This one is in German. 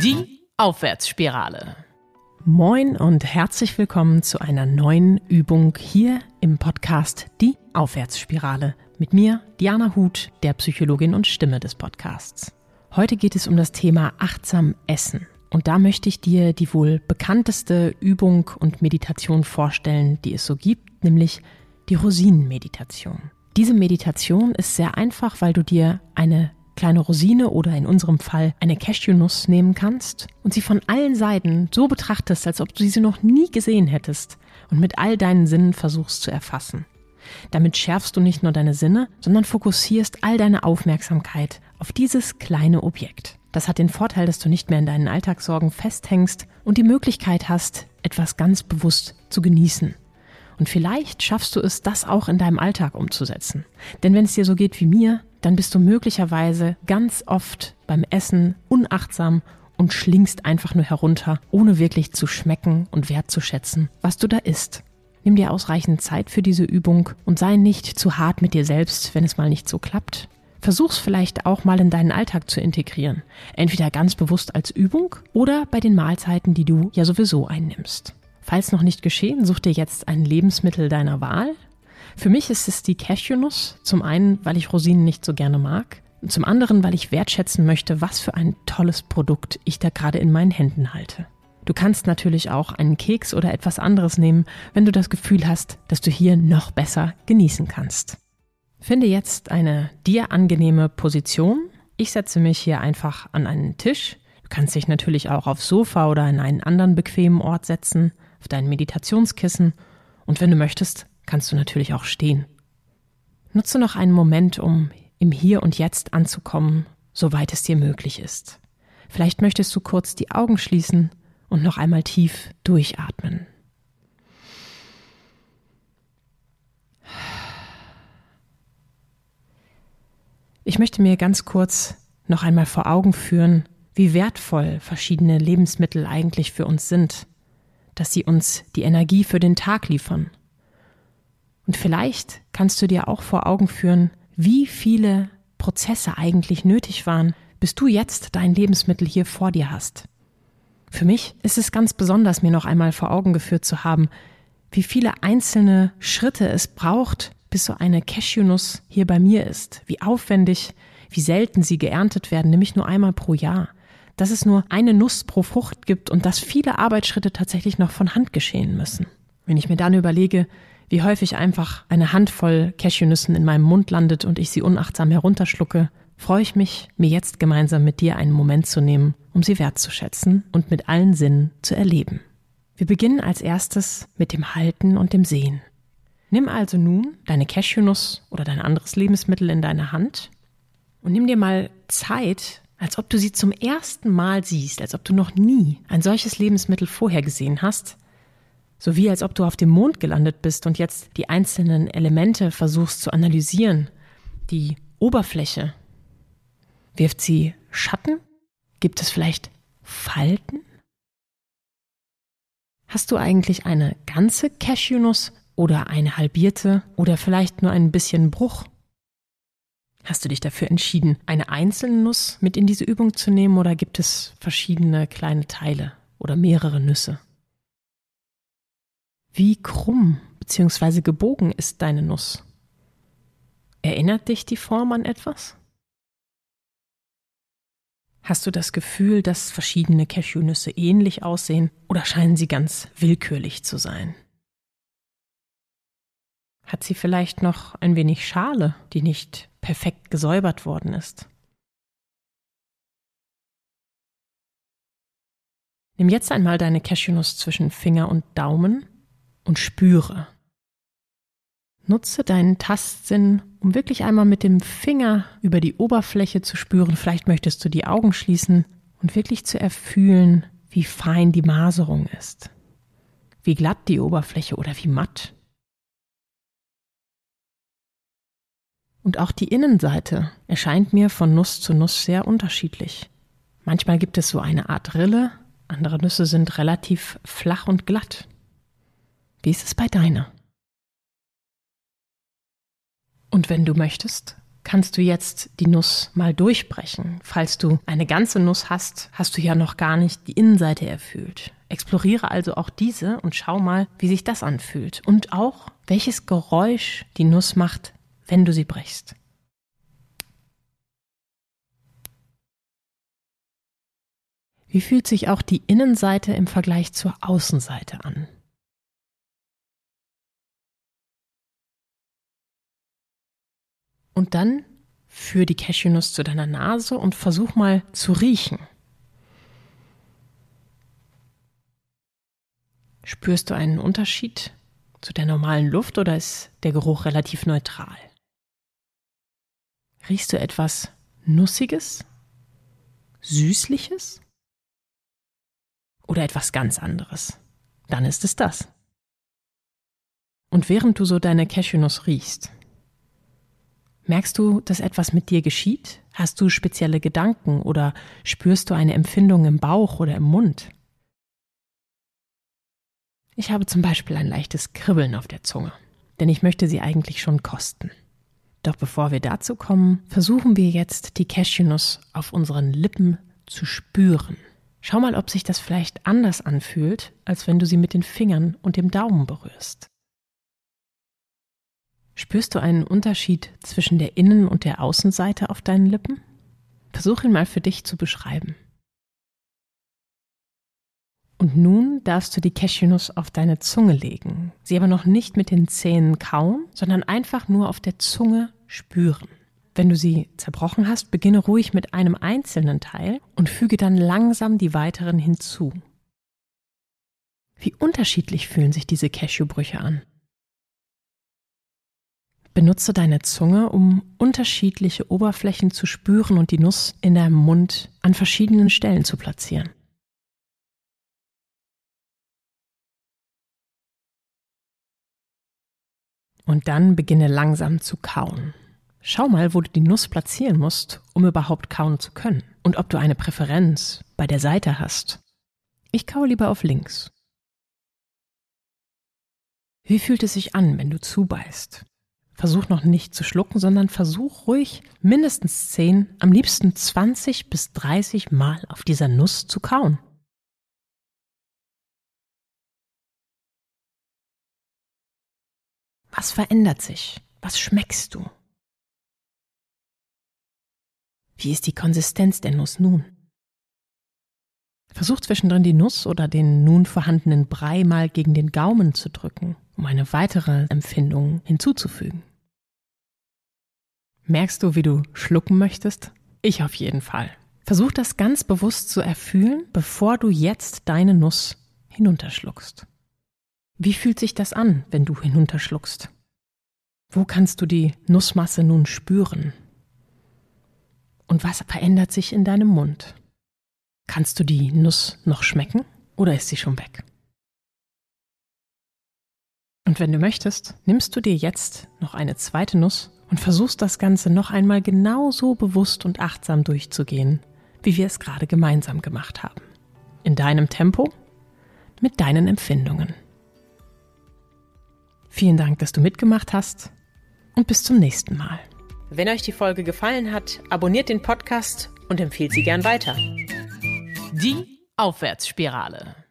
Die Aufwärtsspirale. Moin und herzlich willkommen zu einer neuen Übung hier im Podcast Die Aufwärtsspirale mit mir, Diana Huth, der Psychologin und Stimme des Podcasts. Heute geht es um das Thema achtsam Essen. Und da möchte ich dir die wohl bekannteste Übung und Meditation vorstellen, die es so gibt, nämlich die Rosinenmeditation. Diese Meditation ist sehr einfach, weil du dir eine kleine Rosine oder in unserem Fall eine Cashewnuss nehmen kannst und sie von allen Seiten so betrachtest, als ob du sie noch nie gesehen hättest und mit all deinen Sinnen versuchst zu erfassen. Damit schärfst du nicht nur deine Sinne, sondern fokussierst all deine Aufmerksamkeit auf dieses kleine Objekt. Das hat den Vorteil, dass du nicht mehr in deinen Alltagssorgen festhängst und die Möglichkeit hast, etwas ganz bewusst zu genießen. Und vielleicht schaffst du es, das auch in deinem Alltag umzusetzen. Denn wenn es dir so geht wie mir, dann bist du möglicherweise ganz oft beim Essen unachtsam und schlingst einfach nur herunter, ohne wirklich zu schmecken und wertzuschätzen, was du da isst. Nimm dir ausreichend Zeit für diese Übung und sei nicht zu hart mit dir selbst, wenn es mal nicht so klappt. Versuch's vielleicht auch mal in deinen Alltag zu integrieren. Entweder ganz bewusst als Übung oder bei den Mahlzeiten, die du ja sowieso einnimmst. Falls noch nicht geschehen, such dir jetzt ein Lebensmittel deiner Wahl, für mich ist es die Cashewnuss. Zum einen, weil ich Rosinen nicht so gerne mag. Und zum anderen, weil ich wertschätzen möchte, was für ein tolles Produkt ich da gerade in meinen Händen halte. Du kannst natürlich auch einen Keks oder etwas anderes nehmen, wenn du das Gefühl hast, dass du hier noch besser genießen kannst. Finde jetzt eine dir angenehme Position. Ich setze mich hier einfach an einen Tisch. Du kannst dich natürlich auch aufs Sofa oder an einen anderen bequemen Ort setzen, auf dein Meditationskissen. Und wenn du möchtest, kannst du natürlich auch stehen. Nutze noch einen Moment, um im Hier und Jetzt anzukommen, soweit es dir möglich ist. Vielleicht möchtest du kurz die Augen schließen und noch einmal tief durchatmen. Ich möchte mir ganz kurz noch einmal vor Augen führen, wie wertvoll verschiedene Lebensmittel eigentlich für uns sind, dass sie uns die Energie für den Tag liefern und vielleicht kannst du dir auch vor Augen führen, wie viele Prozesse eigentlich nötig waren, bis du jetzt dein Lebensmittel hier vor dir hast. Für mich ist es ganz besonders, mir noch einmal vor Augen geführt zu haben, wie viele einzelne Schritte es braucht, bis so eine Cashewnuss hier bei mir ist, wie aufwendig, wie selten sie geerntet werden, nämlich nur einmal pro Jahr, dass es nur eine Nuss pro Frucht gibt und dass viele Arbeitsschritte tatsächlich noch von Hand geschehen müssen. Wenn ich mir dann überlege, wie häufig einfach eine Handvoll Cashewnüssen in meinem Mund landet und ich sie unachtsam herunterschlucke, freue ich mich, mir jetzt gemeinsam mit dir einen Moment zu nehmen, um sie wertzuschätzen und mit allen Sinnen zu erleben. Wir beginnen als erstes mit dem Halten und dem Sehen. Nimm also nun deine Cashewnuss oder dein anderes Lebensmittel in deine Hand und nimm dir mal Zeit, als ob du sie zum ersten Mal siehst, als ob du noch nie ein solches Lebensmittel vorher gesehen hast, so wie als ob du auf dem Mond gelandet bist und jetzt die einzelnen Elemente versuchst zu analysieren. Die Oberfläche. Wirft sie Schatten? Gibt es vielleicht Falten? Hast du eigentlich eine ganze Cashewnuss oder eine halbierte oder vielleicht nur ein bisschen Bruch? Hast du dich dafür entschieden, eine einzelne Nuss mit in diese Übung zu nehmen oder gibt es verschiedene kleine Teile oder mehrere Nüsse? Wie krumm bzw. gebogen ist deine Nuss? Erinnert dich die Form an etwas? Hast du das Gefühl, dass verschiedene Cashewnüsse ähnlich aussehen oder scheinen sie ganz willkürlich zu sein? Hat sie vielleicht noch ein wenig Schale, die nicht perfekt gesäubert worden ist? Nimm jetzt einmal deine Cashewnuss zwischen Finger und Daumen und spüre. Nutze deinen Tastsinn, um wirklich einmal mit dem Finger über die Oberfläche zu spüren. Vielleicht möchtest du die Augen schließen und wirklich zu erfühlen, wie fein die Maserung ist, wie glatt die Oberfläche oder wie matt. Und auch die Innenseite erscheint mir von Nuss zu Nuss sehr unterschiedlich. Manchmal gibt es so eine Art Rille, andere Nüsse sind relativ flach und glatt. Wie ist es bei deiner? Und wenn du möchtest, kannst du jetzt die Nuss mal durchbrechen. Falls du eine ganze Nuss hast, hast du ja noch gar nicht die Innenseite erfüllt. Exploriere also auch diese und schau mal, wie sich das anfühlt. Und auch, welches Geräusch die Nuss macht, wenn du sie brichst. Wie fühlt sich auch die Innenseite im Vergleich zur Außenseite an? Und dann führ die Cashewnuss zu deiner Nase und versuch mal zu riechen. Spürst du einen Unterschied zu der normalen Luft oder ist der Geruch relativ neutral? Riechst du etwas Nussiges? Süßliches? oder etwas ganz anderes, dann ist es das. Und während du so deine Cashewnuss riechst, merkst du, dass etwas mit dir geschieht? Hast du spezielle Gedanken oder spürst du eine Empfindung im Bauch oder im Mund? Ich habe zum Beispiel ein leichtes Kribbeln auf der Zunge, denn ich möchte sie eigentlich schon kosten. Doch bevor wir dazu kommen, versuchen wir jetzt die Cashewnuss auf unseren Lippen zu spüren. Schau mal, ob sich das vielleicht anders anfühlt, als wenn du sie mit den Fingern und dem Daumen berührst. Spürst du einen Unterschied zwischen der Innen- und der Außenseite auf deinen Lippen? Versuch ihn mal für dich zu beschreiben. Und nun darfst du die Cashewnuss auf deine Zunge legen, sie aber noch nicht mit den Zähnen kauen, sondern einfach nur auf der Zunge spüren. Wenn du sie zerbrochen hast, beginne ruhig mit einem einzelnen Teil und füge dann langsam die weiteren hinzu. Wie unterschiedlich fühlen sich diese Cashewbrüche an. Benutze deine Zunge, um unterschiedliche Oberflächen zu spüren und die Nuss in deinem Mund an verschiedenen Stellen zu platzieren. Und dann beginne langsam zu kauen. Schau mal, wo du die Nuss platzieren musst, um überhaupt kauen zu können. Und ob du eine Präferenz bei der Seite hast. Ich kaue lieber auf links. Wie fühlt es sich an, wenn du zubeißt? Versuch noch nicht zu schlucken, sondern versuch ruhig mindestens 10, am liebsten 20 bis 30 Mal auf dieser Nuss zu kauen. Was verändert sich? Was schmeckst du? Wie ist die Konsistenz der Nuss nun? Versuch zwischendrin die Nuss oder den nun vorhandenen Brei mal gegen den Gaumen zu drücken, um eine weitere Empfindung hinzuzufügen. Merkst du, wie du schlucken möchtest? Ich auf jeden Fall. Versuch das ganz bewusst zu erfühlen, bevor du jetzt deine Nuss hinunterschluckst. Wie fühlt sich das an, wenn du hinunterschluckst? Wo kannst du die Nussmasse nun spüren? Und was verändert sich in deinem Mund? Kannst du die Nuss noch schmecken oder ist sie schon weg? Und wenn du möchtest, nimmst du dir jetzt noch eine zweite Nuss und versuchst das Ganze noch einmal genauso bewusst und achtsam durchzugehen, wie wir es gerade gemeinsam gemacht haben. In deinem Tempo, mit deinen Empfindungen. Vielen Dank, dass du mitgemacht hast und bis zum nächsten Mal. Wenn euch die Folge gefallen hat, abonniert den Podcast und empfehlt sie gern weiter. Die Aufwärtsspirale.